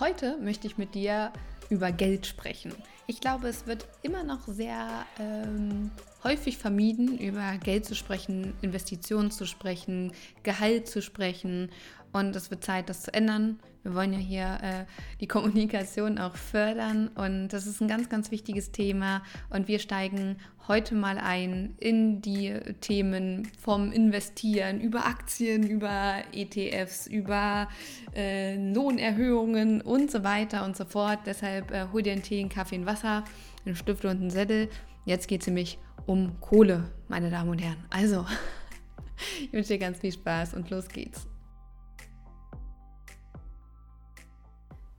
Heute möchte ich mit dir über Geld sprechen. Ich glaube, es wird immer noch sehr ähm, häufig vermieden, über Geld zu sprechen, Investitionen zu sprechen, Gehalt zu sprechen. Und es wird Zeit, das zu ändern. Wir wollen ja hier äh, die Kommunikation auch fördern. Und das ist ein ganz, ganz wichtiges Thema. Und wir steigen heute mal ein in die Themen vom Investieren, über Aktien, über ETFs, über äh, Lohnerhöhungen und so weiter und so fort. Deshalb äh, hol dir einen Tee, einen Kaffee, ein Wasser, einen Stift und einen Sättel. Jetzt geht es nämlich um Kohle, meine Damen und Herren. Also, ich wünsche dir ganz viel Spaß und los geht's.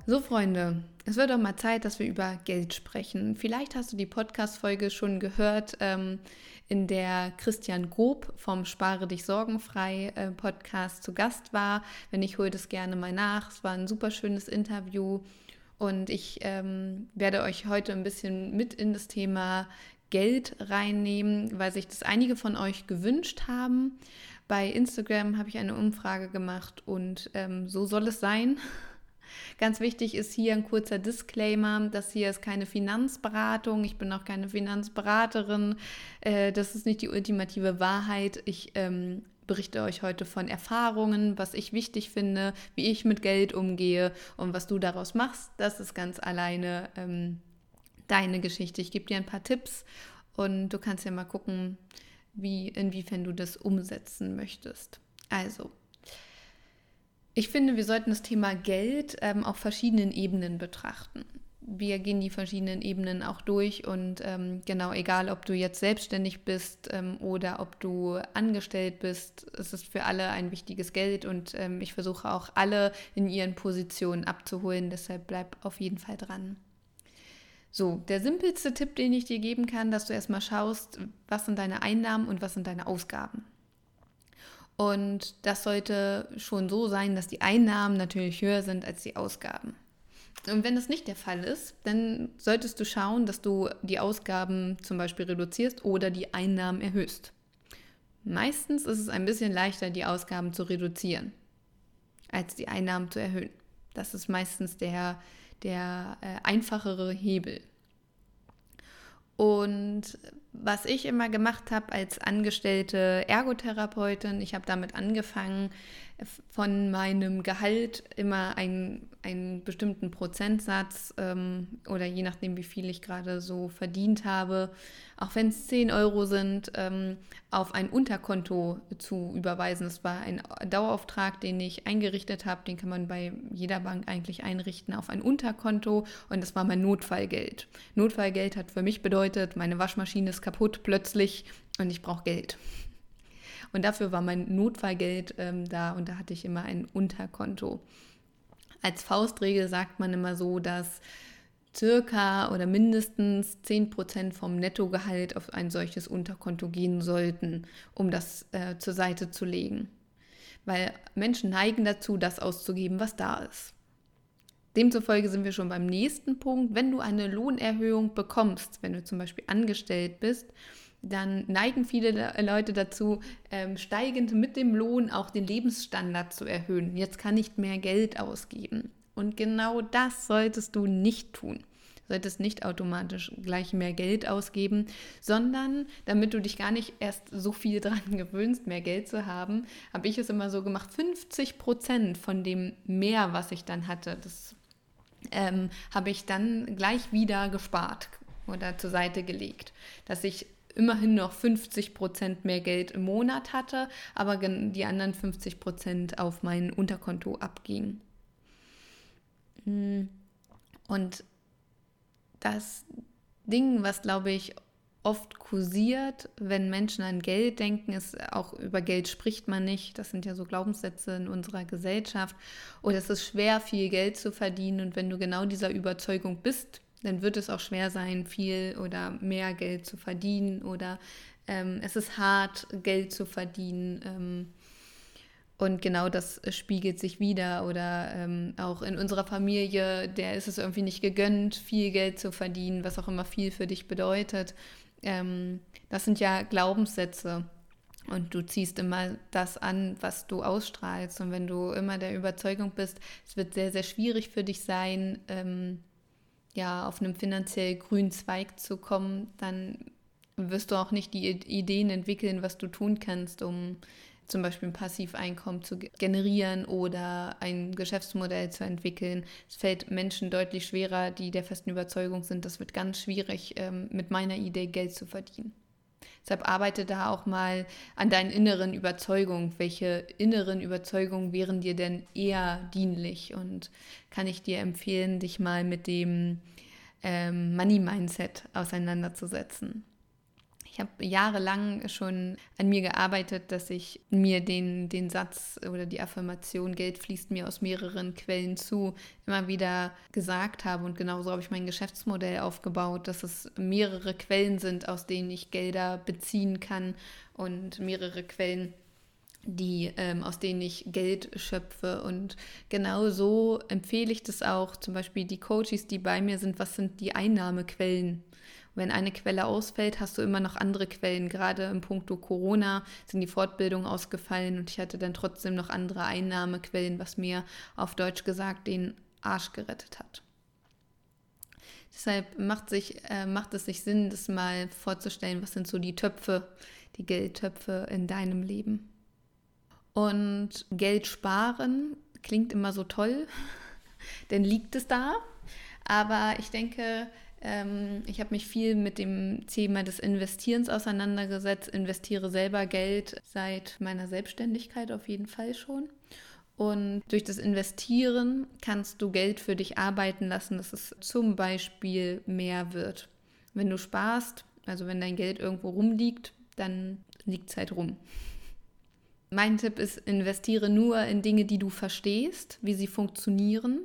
So, Freunde, es wird auch mal Zeit, dass wir über Geld sprechen. Vielleicht hast du die Podcast-Folge schon gehört, ähm, in der Christian Grob vom Spare dich sorgenfrei äh, Podcast zu Gast war. Wenn ich hole das gerne mal nach. Es war ein super schönes Interview. Und ich ähm, werde euch heute ein bisschen mit in das Thema Geld reinnehmen, weil sich das einige von euch gewünscht haben. Bei Instagram habe ich eine Umfrage gemacht und ähm, so soll es sein. Ganz wichtig ist hier ein kurzer Disclaimer, das hier ist keine Finanzberatung, ich bin auch keine Finanzberaterin, äh, das ist nicht die ultimative Wahrheit. Ich ähm, berichte euch heute von Erfahrungen, was ich wichtig finde, wie ich mit Geld umgehe und was du daraus machst. Das ist ganz alleine ähm, deine Geschichte. Ich gebe dir ein paar Tipps und du kannst ja mal gucken, wie, inwiefern du das umsetzen möchtest. Also, ich finde, wir sollten das Thema Geld ähm, auf verschiedenen Ebenen betrachten. Wir gehen die verschiedenen Ebenen auch durch und ähm, genau, egal ob du jetzt selbstständig bist ähm, oder ob du angestellt bist, es ist für alle ein wichtiges Geld und ähm, ich versuche auch alle in ihren Positionen abzuholen. Deshalb bleib auf jeden Fall dran. So, der simpelste Tipp, den ich dir geben kann, dass du erstmal schaust, was sind deine Einnahmen und was sind deine Ausgaben. Und das sollte schon so sein, dass die Einnahmen natürlich höher sind als die Ausgaben. Und wenn das nicht der Fall ist, dann solltest du schauen, dass du die Ausgaben zum Beispiel reduzierst oder die Einnahmen erhöhst. Meistens ist es ein bisschen leichter, die Ausgaben zu reduzieren, als die Einnahmen zu erhöhen. Das ist meistens der, der äh, einfachere Hebel. Und was ich immer gemacht habe als angestellte Ergotherapeutin, ich habe damit angefangen, von meinem Gehalt immer einen, einen bestimmten Prozentsatz ähm, oder je nachdem, wie viel ich gerade so verdient habe, auch wenn es 10 Euro sind, ähm, auf ein Unterkonto zu überweisen. Das war ein Dauerauftrag, den ich eingerichtet habe. Den kann man bei jeder Bank eigentlich einrichten auf ein Unterkonto und das war mein Notfallgeld. Notfallgeld hat für mich bedeutet, meine Waschmaschine ist kaputt plötzlich und ich brauche Geld. Und dafür war mein Notfallgeld ähm, da und da hatte ich immer ein Unterkonto. Als Faustregel sagt man immer so, dass circa oder mindestens 10% vom Nettogehalt auf ein solches Unterkonto gehen sollten, um das äh, zur Seite zu legen. Weil Menschen neigen dazu, das auszugeben, was da ist. Demzufolge sind wir schon beim nächsten Punkt. Wenn du eine Lohnerhöhung bekommst, wenn du zum Beispiel angestellt bist, dann neigen viele Leute dazu, ähm, steigend mit dem Lohn auch den Lebensstandard zu erhöhen. Jetzt kann ich mehr Geld ausgeben. Und genau das solltest du nicht tun. Du solltest nicht automatisch gleich mehr Geld ausgeben, sondern damit du dich gar nicht erst so viel dran gewöhnst, mehr Geld zu haben, habe ich es immer so gemacht, 50 Prozent von dem mehr, was ich dann hatte, das ähm, habe ich dann gleich wieder gespart oder zur Seite gelegt, dass ich immerhin noch 50 Prozent mehr Geld im Monat hatte, aber die anderen 50 Prozent auf mein Unterkonto abgingen. Hm. Und das Ding, was glaube ich oft kursiert, wenn Menschen an Geld denken, ist auch über Geld spricht man nicht. Das sind ja so Glaubenssätze in unserer Gesellschaft. Oder es ist schwer, viel Geld zu verdienen. Und wenn du genau dieser Überzeugung bist, dann wird es auch schwer sein, viel oder mehr Geld zu verdienen oder ähm, es ist hart, Geld zu verdienen. Ähm, und genau das spiegelt sich wieder. Oder ähm, auch in unserer Familie, der ist es irgendwie nicht gegönnt, viel Geld zu verdienen, was auch immer viel für dich bedeutet. Ähm, das sind ja Glaubenssätze. Und du ziehst immer das an, was du ausstrahlst. Und wenn du immer der Überzeugung bist, es wird sehr, sehr schwierig für dich sein, ähm, ja, auf einem finanziell grünen Zweig zu kommen, dann wirst du auch nicht die Ideen entwickeln, was du tun kannst, um zum Beispiel ein Passiveinkommen zu generieren oder ein Geschäftsmodell zu entwickeln. Es fällt Menschen deutlich schwerer, die der festen Überzeugung sind, das wird ganz schwierig, ähm, mit meiner Idee Geld zu verdienen. Deshalb arbeite da auch mal an deinen inneren Überzeugungen. Welche inneren Überzeugungen wären dir denn eher dienlich? Und kann ich dir empfehlen, dich mal mit dem ähm, Money Mindset auseinanderzusetzen. Ich habe jahrelang schon an mir gearbeitet, dass ich mir den, den Satz oder die Affirmation, Geld fließt mir aus mehreren Quellen zu, immer wieder gesagt habe. Und genauso habe ich mein Geschäftsmodell aufgebaut, dass es mehrere Quellen sind, aus denen ich Gelder beziehen kann und mehrere Quellen, die, ähm, aus denen ich Geld schöpfe. Und genau so empfehle ich das auch, zum Beispiel die Coaches, die bei mir sind, was sind die Einnahmequellen? Wenn eine Quelle ausfällt, hast du immer noch andere Quellen. Gerade im Punkto Corona sind die Fortbildungen ausgefallen und ich hatte dann trotzdem noch andere Einnahmequellen, was mir auf Deutsch gesagt den Arsch gerettet hat. Deshalb macht, sich, äh, macht es sich Sinn, das mal vorzustellen, was sind so die Töpfe, die Geldtöpfe in deinem Leben. Und Geld sparen klingt immer so toll, denn liegt es da. Aber ich denke, ich habe mich viel mit dem Thema des Investierens auseinandergesetzt, investiere selber Geld seit meiner Selbstständigkeit auf jeden Fall schon. Und durch das Investieren kannst du Geld für dich arbeiten lassen, dass es zum Beispiel mehr wird. Wenn du sparst, also wenn dein Geld irgendwo rumliegt, dann liegt es halt rum. Mein Tipp ist, investiere nur in Dinge, die du verstehst, wie sie funktionieren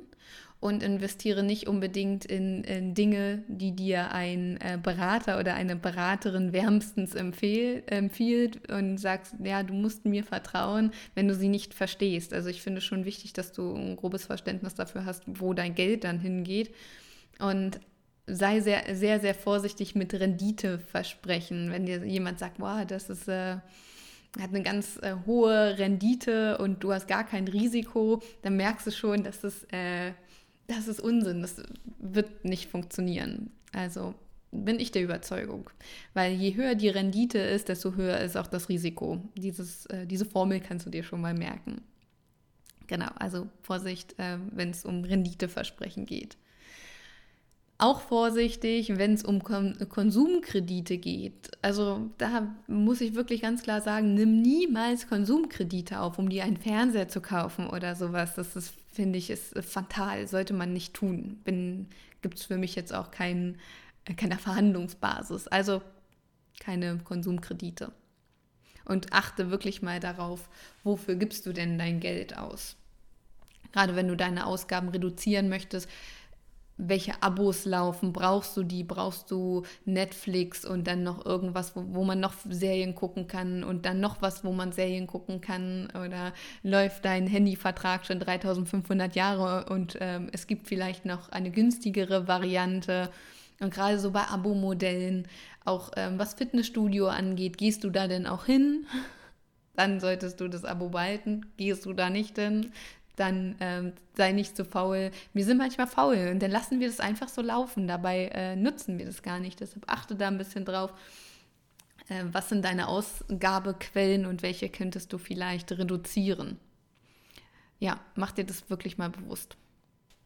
und investiere nicht unbedingt in, in Dinge, die dir ein äh, Berater oder eine Beraterin wärmstens empfehl, empfiehlt und sagst, ja, du musst mir vertrauen, wenn du sie nicht verstehst. Also ich finde schon wichtig, dass du ein grobes Verständnis dafür hast, wo dein Geld dann hingeht. Und sei sehr, sehr, sehr vorsichtig mit Renditeversprechen. Wenn dir jemand sagt, wow, das ist... Äh, hat eine ganz äh, hohe Rendite und du hast gar kein Risiko, dann merkst du schon, dass es äh, das ist Unsinn, das wird nicht funktionieren. Also bin ich der Überzeugung. Weil je höher die Rendite ist, desto höher ist auch das Risiko. Dieses, äh, diese Formel kannst du dir schon mal merken. Genau, also Vorsicht, äh, wenn es um Renditeversprechen geht. Auch vorsichtig, wenn es um Kon Konsumkredite geht. Also da muss ich wirklich ganz klar sagen, nimm niemals Konsumkredite auf, um dir einen Fernseher zu kaufen oder sowas. Das ist finde ich, ist fatal, sollte man nicht tun. Gibt es für mich jetzt auch kein, äh, keine Verhandlungsbasis, also keine Konsumkredite. Und achte wirklich mal darauf, wofür gibst du denn dein Geld aus? Gerade wenn du deine Ausgaben reduzieren möchtest, welche Abos laufen, brauchst du die, brauchst du Netflix und dann noch irgendwas, wo, wo, man noch Serien gucken kann und dann noch was, wo man Serien gucken kann oder läuft dein Handyvertrag schon 3500 Jahre und ähm, es gibt vielleicht noch eine günstigere Variante und gerade so bei Abo-Modellen, auch ähm, was Fitnessstudio angeht, gehst du da denn auch hin? Dann solltest du das Abo behalten. Gehst du da nicht hin? Dann ähm, sei nicht so faul. Wir sind manchmal faul und dann lassen wir das einfach so laufen. Dabei äh, nutzen wir das gar nicht. Deshalb achte da ein bisschen drauf. Äh, was sind deine Ausgabequellen und welche könntest du vielleicht reduzieren? Ja, mach dir das wirklich mal bewusst.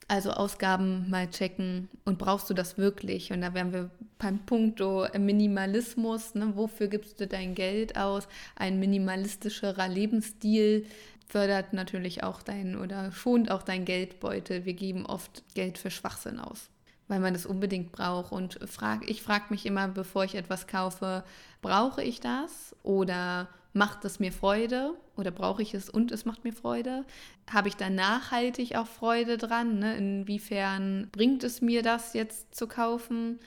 Also Ausgaben mal checken und brauchst du das wirklich? Und da wären wir beim Punkto Minimalismus. Ne? Wofür gibst du dein Geld aus? Ein minimalistischerer Lebensstil fördert natürlich auch dein oder schont auch dein Geldbeutel. Wir geben oft Geld für Schwachsinn aus, weil man es unbedingt braucht. Und frag, ich frage mich immer, bevor ich etwas kaufe, brauche ich das oder macht es mir Freude oder brauche ich es und es macht mir Freude? Habe ich da nachhaltig auch Freude dran? Ne? Inwiefern bringt es mir das jetzt zu kaufen?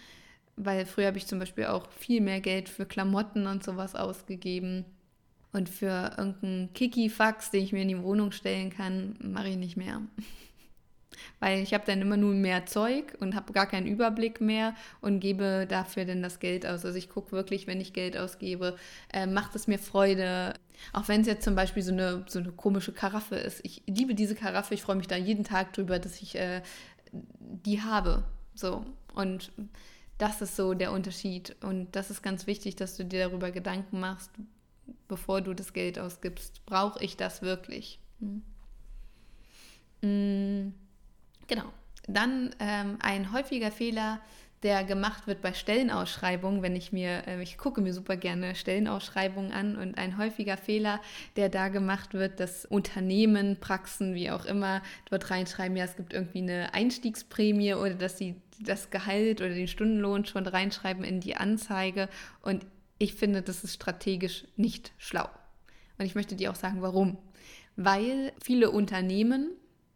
Weil früher habe ich zum Beispiel auch viel mehr Geld für Klamotten und sowas ausgegeben. Und für irgendeinen Kiki-Fax, den ich mir in die Wohnung stellen kann, mache ich nicht mehr weil ich habe dann immer nur mehr Zeug und habe gar keinen Überblick mehr und gebe dafür dann das Geld aus. Also ich gucke wirklich, wenn ich Geld ausgebe, äh, macht es mir Freude. Auch wenn es jetzt zum Beispiel so eine, so eine komische Karaffe ist. Ich liebe diese Karaffe, ich freue mich da jeden Tag drüber, dass ich äh, die habe. So. Und das ist so der Unterschied. Und das ist ganz wichtig, dass du dir darüber Gedanken machst, bevor du das Geld ausgibst. Brauche ich das wirklich? Hm. Mm. Genau. Dann ähm, ein häufiger Fehler, der gemacht wird bei Stellenausschreibungen, wenn ich mir, äh, ich gucke mir super gerne Stellenausschreibungen an und ein häufiger Fehler, der da gemacht wird, dass Unternehmen, Praxen, wie auch immer, dort reinschreiben, ja, es gibt irgendwie eine Einstiegsprämie oder dass sie das Gehalt oder den Stundenlohn schon reinschreiben in die Anzeige und ich finde, das ist strategisch nicht schlau. Und ich möchte dir auch sagen, warum. Weil viele Unternehmen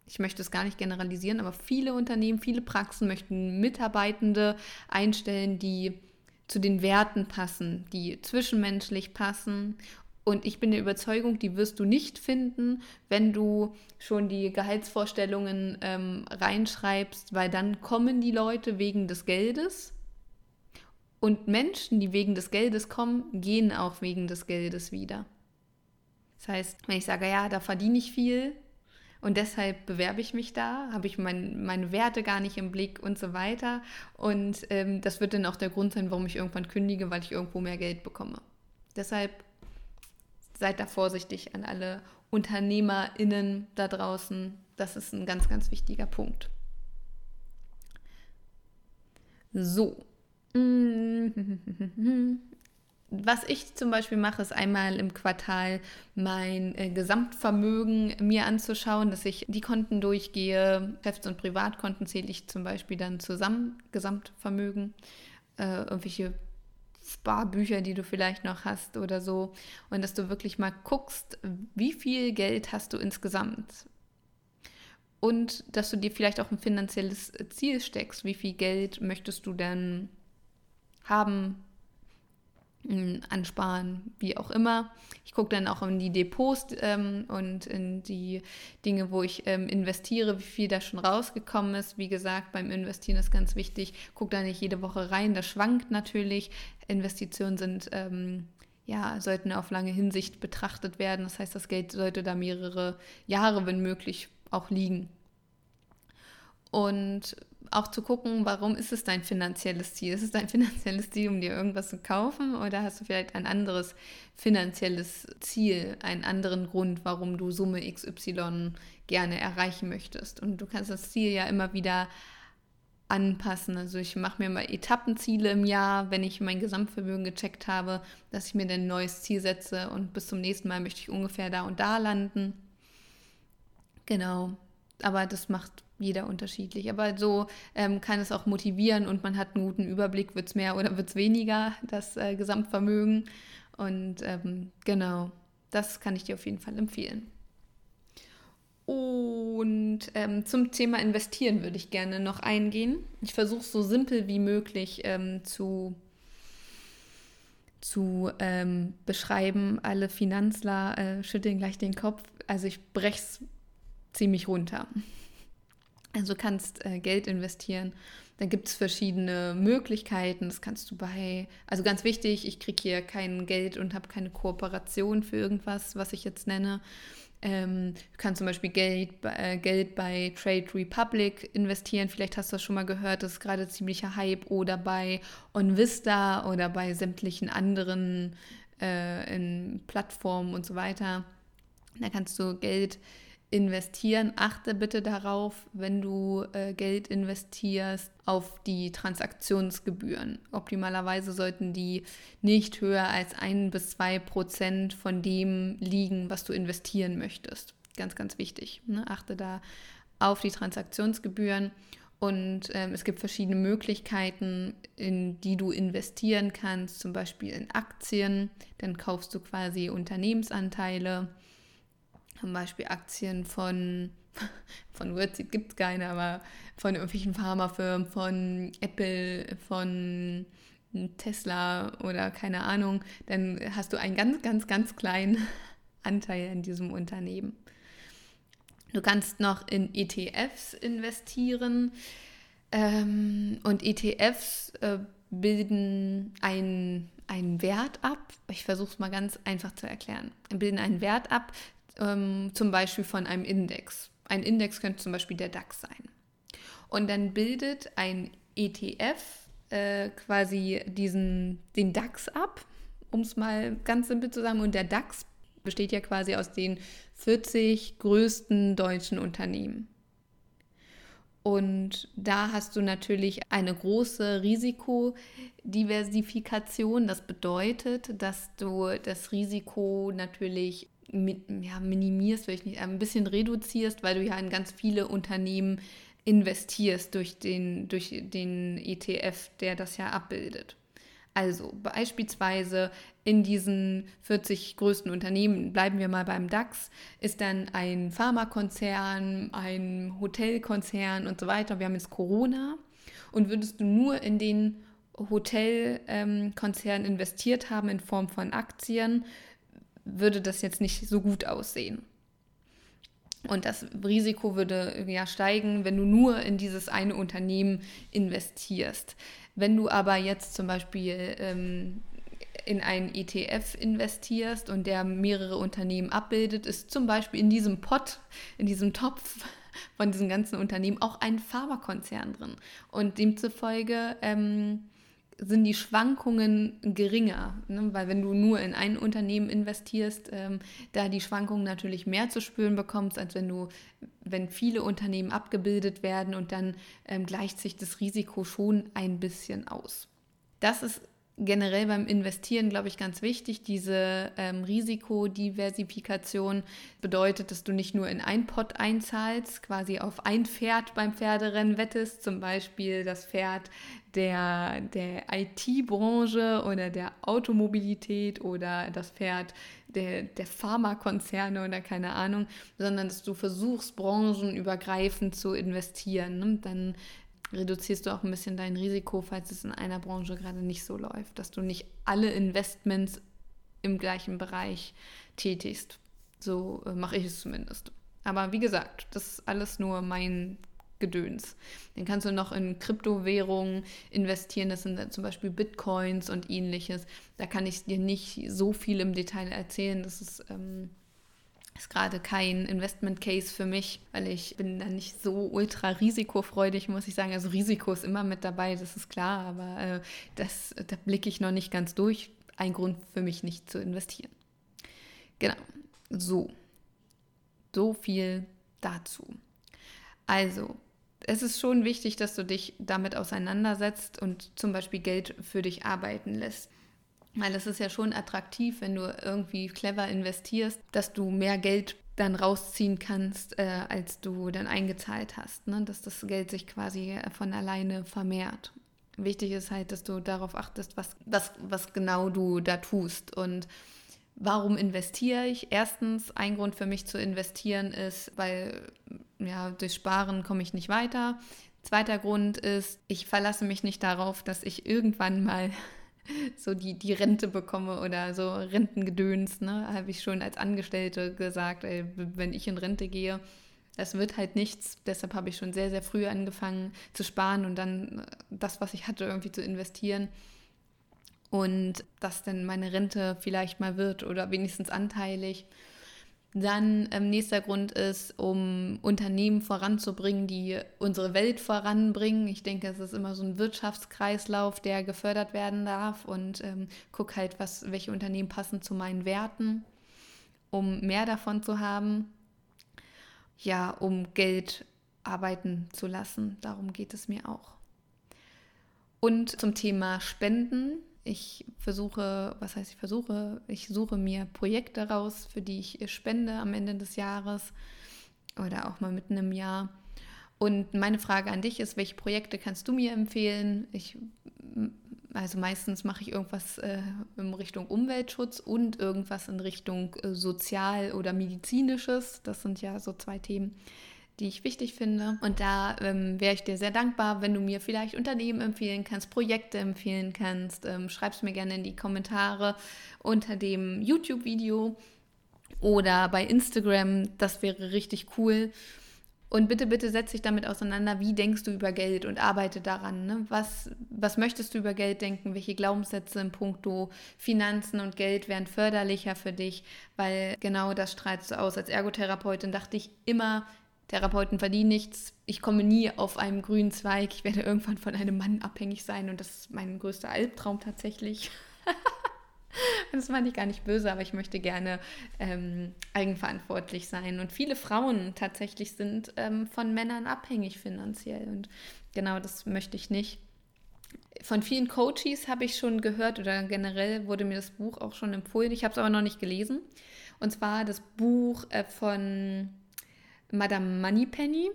ich möchte es gar nicht generalisieren, aber viele Unternehmen, viele Praxen möchten Mitarbeitende einstellen, die zu den Werten passen, die zwischenmenschlich passen. Und ich bin der Überzeugung, die wirst du nicht finden, wenn du schon die Gehaltsvorstellungen ähm, reinschreibst, weil dann kommen die Leute wegen des Geldes. Und Menschen, die wegen des Geldes kommen, gehen auch wegen des Geldes wieder. Das heißt, wenn ich sage, ja, da verdiene ich viel, und deshalb bewerbe ich mich da, habe ich mein, meine Werte gar nicht im Blick und so weiter. Und ähm, das wird dann auch der Grund sein, warum ich irgendwann kündige, weil ich irgendwo mehr Geld bekomme. Deshalb seid da vorsichtig an alle UnternehmerInnen da draußen. Das ist ein ganz, ganz wichtiger Punkt. So. was ich zum Beispiel mache, ist einmal im Quartal mein äh, Gesamtvermögen mir anzuschauen, dass ich die Konten durchgehe. Geschäfts- und Privatkonten zähle ich zum Beispiel dann zusammen, Gesamtvermögen, äh, irgendwelche Sparbücher, die du vielleicht noch hast oder so. Und dass du wirklich mal guckst, wie viel Geld hast du insgesamt. Und dass du dir vielleicht auch ein finanzielles Ziel steckst. Wie viel Geld möchtest du denn haben ansparen, wie auch immer. Ich gucke dann auch in die Depots ähm, und in die Dinge, wo ich ähm, investiere, wie viel da schon rausgekommen ist. Wie gesagt, beim Investieren ist ganz wichtig, guck da nicht jede Woche rein, das schwankt natürlich. Investitionen sind, ähm, ja, sollten auf lange Hinsicht betrachtet werden. Das heißt, das Geld sollte da mehrere Jahre, wenn möglich, auch liegen. Und auch zu gucken, warum ist es dein finanzielles Ziel? Ist es dein finanzielles Ziel, um dir irgendwas zu kaufen oder hast du vielleicht ein anderes finanzielles Ziel, einen anderen Grund, warum du Summe XY gerne erreichen möchtest? Und du kannst das Ziel ja immer wieder anpassen. Also ich mache mir mal Etappenziele im Jahr, wenn ich mein Gesamtvermögen gecheckt habe, dass ich mir ein neues Ziel setze und bis zum nächsten Mal möchte ich ungefähr da und da landen. Genau. Aber das macht jeder unterschiedlich. Aber so ähm, kann es auch motivieren und man hat einen guten Überblick, wird es mehr oder wird es weniger, das äh, Gesamtvermögen. Und ähm, genau, das kann ich dir auf jeden Fall empfehlen. Und ähm, zum Thema Investieren würde ich gerne noch eingehen. Ich versuche es so simpel wie möglich ähm, zu, zu ähm, beschreiben. Alle Finanzler äh, schütteln gleich den Kopf. Also ich breche es ziemlich runter. Also kannst äh, Geld investieren. Dann gibt es verschiedene Möglichkeiten. Das kannst du bei, also ganz wichtig, ich kriege hier kein Geld und habe keine Kooperation für irgendwas, was ich jetzt nenne. Ähm, du kannst zum Beispiel Geld, äh, Geld bei Trade Republic investieren. Vielleicht hast du das schon mal gehört, das ist gerade ziemlicher Hype. Oder bei OnVista oder bei sämtlichen anderen äh, Plattformen und so weiter. Da kannst du Geld investieren investieren, achte bitte darauf, wenn du äh, Geld investierst, auf die Transaktionsgebühren. Optimalerweise sollten die nicht höher als ein bis zwei Prozent von dem liegen, was du investieren möchtest. Ganz, ganz wichtig. Ne? Achte da auf die Transaktionsgebühren. Und ähm, es gibt verschiedene Möglichkeiten, in die du investieren kannst, zum Beispiel in Aktien. Dann kaufst du quasi Unternehmensanteile, zum Beispiel Aktien von, von Wordseed gibt es keine, aber von irgendwelchen Pharmafirmen, von Apple, von Tesla oder keine Ahnung. Dann hast du einen ganz, ganz, ganz kleinen Anteil in diesem Unternehmen. Du kannst noch in ETFs investieren ähm, und ETFs äh, bilden einen, einen Wert ab. Ich versuche es mal ganz einfach zu erklären. Bilden einen Wert ab, ähm, zum Beispiel von einem Index. Ein Index könnte zum Beispiel der DAX sein. Und dann bildet ein ETF äh, quasi diesen, den DAX ab, um es mal ganz simpel zu sagen. Und der DAX besteht ja quasi aus den 40 größten deutschen Unternehmen. Und da hast du natürlich eine große Risikodiversifikation. Das bedeutet, dass du das Risiko natürlich ja, minimierst, will ich nicht, ein bisschen reduzierst, weil du ja in ganz viele Unternehmen investierst durch den, durch den ETF, der das ja abbildet. Also beispielsweise in diesen 40 größten Unternehmen, bleiben wir mal beim DAX, ist dann ein Pharmakonzern, ein Hotelkonzern und so weiter. Wir haben jetzt Corona und würdest du nur in den Hotelkonzern investiert haben in Form von Aktien, würde das jetzt nicht so gut aussehen. Und das Risiko würde ja steigen, wenn du nur in dieses eine Unternehmen investierst. Wenn du aber jetzt zum Beispiel ähm, in einen ETF investierst und der mehrere Unternehmen abbildet, ist zum Beispiel in diesem Pot, in diesem Topf von diesen ganzen Unternehmen auch ein Pharmakonzern drin. Und demzufolge ähm, sind die Schwankungen geringer, ne? weil wenn du nur in ein Unternehmen investierst, ähm, da die Schwankungen natürlich mehr zu spüren bekommst, als wenn du, wenn viele Unternehmen abgebildet werden und dann ähm, gleicht sich das Risiko schon ein bisschen aus. Das ist generell beim Investieren, glaube ich, ganz wichtig. Diese ähm, Risikodiversifikation bedeutet, dass du nicht nur in ein Pot einzahlst, quasi auf ein Pferd beim Pferderennen wettest, zum Beispiel das Pferd der, der IT-Branche oder der Automobilität oder das Pferd der, der Pharmakonzerne oder keine Ahnung, sondern dass du versuchst, branchenübergreifend zu investieren. Ne? Dann reduzierst du auch ein bisschen dein Risiko, falls es in einer Branche gerade nicht so läuft, dass du nicht alle Investments im gleichen Bereich tätigst. So äh, mache ich es zumindest. Aber wie gesagt, das ist alles nur mein Gedöns. Dann kannst du noch in Kryptowährungen investieren, das sind zum Beispiel Bitcoins und ähnliches. Da kann ich dir nicht so viel im Detail erzählen. Das ist ähm, ist gerade kein Investment Case für mich, weil ich bin da nicht so ultra risikofreudig, muss ich sagen. Also Risiko ist immer mit dabei, das ist klar, aber äh, das, da blicke ich noch nicht ganz durch. Ein Grund für mich nicht zu investieren. Genau, so. So viel dazu. Also, es ist schon wichtig, dass du dich damit auseinandersetzt und zum Beispiel Geld für dich arbeiten lässt. Weil es ist ja schon attraktiv, wenn du irgendwie clever investierst, dass du mehr Geld dann rausziehen kannst, äh, als du dann eingezahlt hast. Ne? Dass das Geld sich quasi von alleine vermehrt. Wichtig ist halt, dass du darauf achtest, was, was, was genau du da tust. Und warum investiere ich? Erstens, ein Grund für mich zu investieren ist, weil ja, durch Sparen komme ich nicht weiter. Zweiter Grund ist, ich verlasse mich nicht darauf, dass ich irgendwann mal so die, die Rente bekomme oder so Rentengedöns, ne? Habe ich schon als Angestellte gesagt, ey, wenn ich in Rente gehe, das wird halt nichts. Deshalb habe ich schon sehr, sehr früh angefangen zu sparen und dann äh, das, was ich hatte, irgendwie zu investieren. Und dass dann meine Rente vielleicht mal wird oder wenigstens anteilig. Dann ähm, nächster Grund ist, um Unternehmen voranzubringen, die unsere Welt voranbringen. Ich denke, es ist immer so ein Wirtschaftskreislauf, der gefördert werden darf und ähm, guck halt, was, welche Unternehmen passen zu meinen Werten, um mehr davon zu haben. Ja, um Geld arbeiten zu lassen. Darum geht es mir auch. Und zum Thema Spenden ich versuche, was heißt ich versuche, ich suche mir Projekte raus, für die ich spende am Ende des Jahres oder auch mal mitten im Jahr. Und meine Frage an dich ist, welche Projekte kannst du mir empfehlen? Ich, also meistens mache ich irgendwas äh, in Richtung Umweltschutz und irgendwas in Richtung äh, Sozial- oder Medizinisches. Das sind ja so zwei Themen, die ich wichtig finde. Und da ähm, wäre ich dir sehr dankbar, wenn du mir vielleicht Unternehmen empfehlen kannst, Projekte empfehlen kannst. Ähm, Schreib es mir gerne in die Kommentare unter dem YouTube-Video oder bei Instagram. Das wäre richtig cool. Und bitte, bitte setz dich damit auseinander, wie denkst du über Geld und arbeite daran. Ne? Was, was möchtest du über Geld denken? Welche Glaubenssätze in puncto Finanzen und Geld wären förderlicher für dich? Weil genau das strahlst du aus. Als Ergotherapeutin dachte ich immer, Therapeuten verdienen nichts. Ich komme nie auf einem grünen Zweig. Ich werde irgendwann von einem Mann abhängig sein und das ist mein größter Albtraum tatsächlich. das meine ich gar nicht böse, aber ich möchte gerne ähm, eigenverantwortlich sein. Und viele Frauen tatsächlich sind ähm, von Männern abhängig finanziell. Und genau das möchte ich nicht. Von vielen Coaches habe ich schon gehört oder generell wurde mir das Buch auch schon empfohlen. Ich habe es aber noch nicht gelesen. Und zwar das Buch äh, von Madame Moneypenny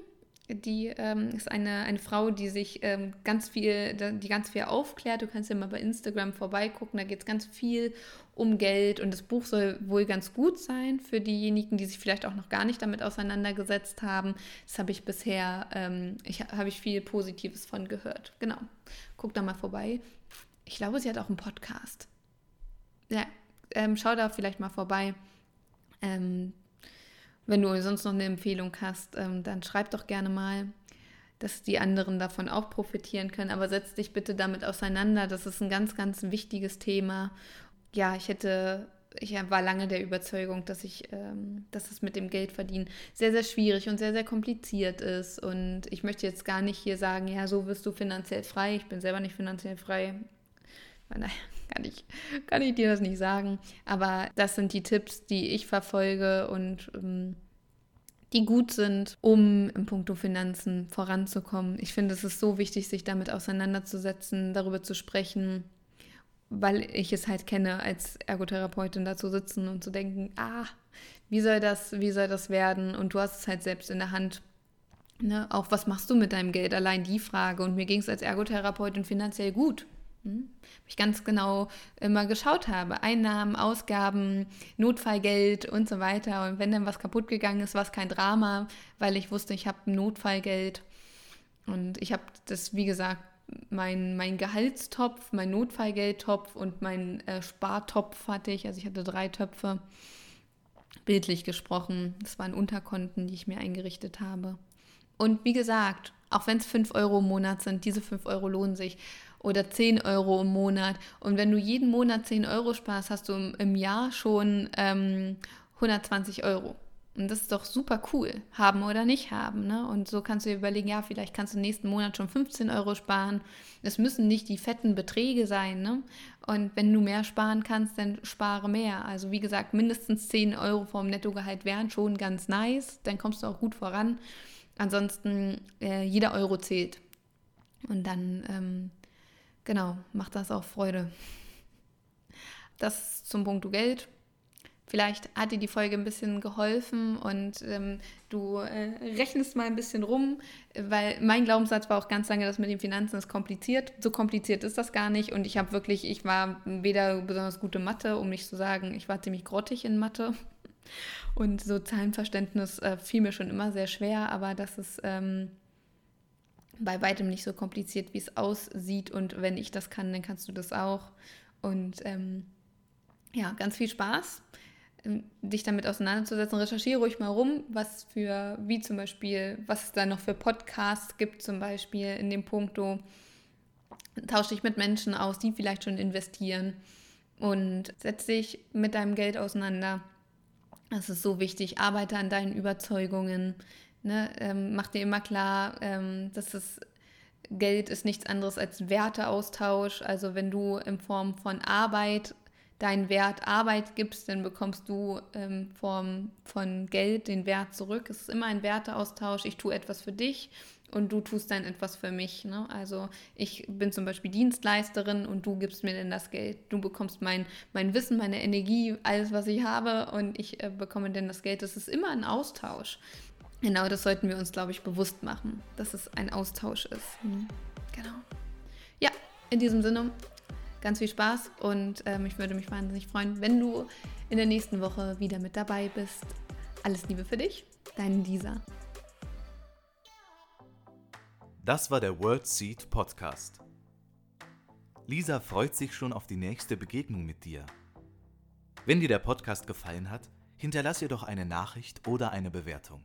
die ähm, ist eine, eine Frau, die sich ähm, ganz viel, die ganz viel aufklärt. Du kannst ja mal bei Instagram vorbeigucken, da geht es ganz viel um Geld und das Buch soll wohl ganz gut sein für diejenigen, die sich vielleicht auch noch gar nicht damit auseinandergesetzt haben. Das habe ich bisher, ähm, ich, habe ich viel Positives von gehört. Genau, guck da mal vorbei. Ich glaube, sie hat auch einen Podcast. Ja, ähm, schau da vielleicht mal vorbei. Ähm, wenn du sonst noch eine Empfehlung hast, ähm, dann schreib doch gerne mal, dass die anderen davon auch profitieren können. Aber setz dich bitte damit auseinander. Das ist ein ganz, ganz wichtiges Thema. Ja, ich hätte, ich war lange der Überzeugung, dass ich, ähm, dass es mit dem Geldverdienen sehr, sehr schwierig und sehr, sehr kompliziert ist. Und ich möchte jetzt gar nicht hier sagen, ja, so wirst du finanziell frei. Ich bin selber nicht finanziell frei. Naja, kann ich, kann ich dir das nicht sagen. Aber das sind die Tipps, die ich verfolge und ähm, die gut sind, um im Punkto Finanzen voranzukommen. Ich finde, es ist so wichtig, sich damit auseinanderzusetzen, darüber zu sprechen, weil ich es halt kenne, als Ergotherapeutin da zu sitzen und zu denken, ah, wie soll das, wie soll das werden? Und du hast es halt selbst in der Hand. Ne? Auch was machst du mit deinem Geld? Allein die Frage. Und mir ging es als Ergotherapeutin finanziell gut. Hm? Ich ganz genau immer geschaut habe. Einnahmen, Ausgaben, Notfallgeld und so weiter. Und wenn dann was kaputt gegangen ist, war es kein Drama, weil ich wusste, ich habe Notfallgeld. Und ich habe das, wie gesagt, mein, mein Gehaltstopf, mein Notfallgeldtopf und mein äh, Spartopf hatte ich. Also ich hatte drei Töpfe, bildlich gesprochen. Das waren Unterkonten, die ich mir eingerichtet habe. Und wie gesagt, auch wenn es 5 Euro im Monat sind, diese 5 Euro lohnen sich oder 10 Euro im Monat. Und wenn du jeden Monat 10 Euro sparst, hast du im, im Jahr schon ähm, 120 Euro. Und das ist doch super cool, haben oder nicht haben. Ne? Und so kannst du dir überlegen, ja, vielleicht kannst du nächsten Monat schon 15 Euro sparen. Es müssen nicht die fetten Beträge sein. Ne? Und wenn du mehr sparen kannst, dann spare mehr. Also wie gesagt, mindestens 10 Euro vom Nettogehalt wären schon ganz nice. Dann kommst du auch gut voran. Ansonsten, äh, jeder Euro zählt. Und dann ähm, genau, macht das auch Freude. Das zum Punkt Geld. Vielleicht hat dir die Folge ein bisschen geholfen und ähm, du äh, rechnest mal ein bisschen rum, weil mein Glaubenssatz war auch ganz lange, das mit den Finanzen ist kompliziert. So kompliziert ist das gar nicht und ich habe wirklich, ich war weder besonders gute Mathe, um nicht zu sagen, ich war ziemlich grottig in Mathe und so Zahlenverständnis äh, fiel mir schon immer sehr schwer, aber das ist ähm, bei weitem nicht so kompliziert, wie es aussieht. Und wenn ich das kann, dann kannst du das auch. Und ähm, ja, ganz viel Spaß, ähm, dich damit auseinanderzusetzen. Recherchiere ruhig mal rum, was für, wie zum Beispiel, was es da noch für Podcasts gibt, zum Beispiel in dem Punkto. Tausche dich mit Menschen aus, die vielleicht schon investieren und setz dich mit deinem Geld auseinander. Das ist so wichtig. Arbeite an deinen Überzeugungen. Ne? Ähm, mach dir immer klar, ähm, dass das Geld ist nichts anderes als Werteaustausch. Also wenn du in Form von Arbeit deinen Wert Arbeit gibst, dann bekommst du in Form von Geld den Wert zurück. Es ist immer ein Werteaustausch. Ich tue etwas für dich und du tust dann etwas für mich. Ne? Also ich bin zum Beispiel Dienstleisterin und du gibst mir dann das Geld. Du bekommst mein, mein Wissen, meine Energie, alles, was ich habe und ich äh, bekomme dann das Geld. Das ist immer ein Austausch. Genau, das sollten wir uns, glaube ich, bewusst machen, dass es ein Austausch ist. Mhm. Genau. Ja, in diesem Sinne, ganz viel Spaß und ähm, ich würde mich wahnsinnig freuen, wenn du in der nächsten Woche wieder mit dabei bist. Alles Liebe für dich, dein Lisa. Das war der World Seed Podcast. Lisa freut sich schon auf die nächste Begegnung mit dir. Wenn dir der Podcast gefallen hat, hinterlass ihr doch eine Nachricht oder eine Bewertung.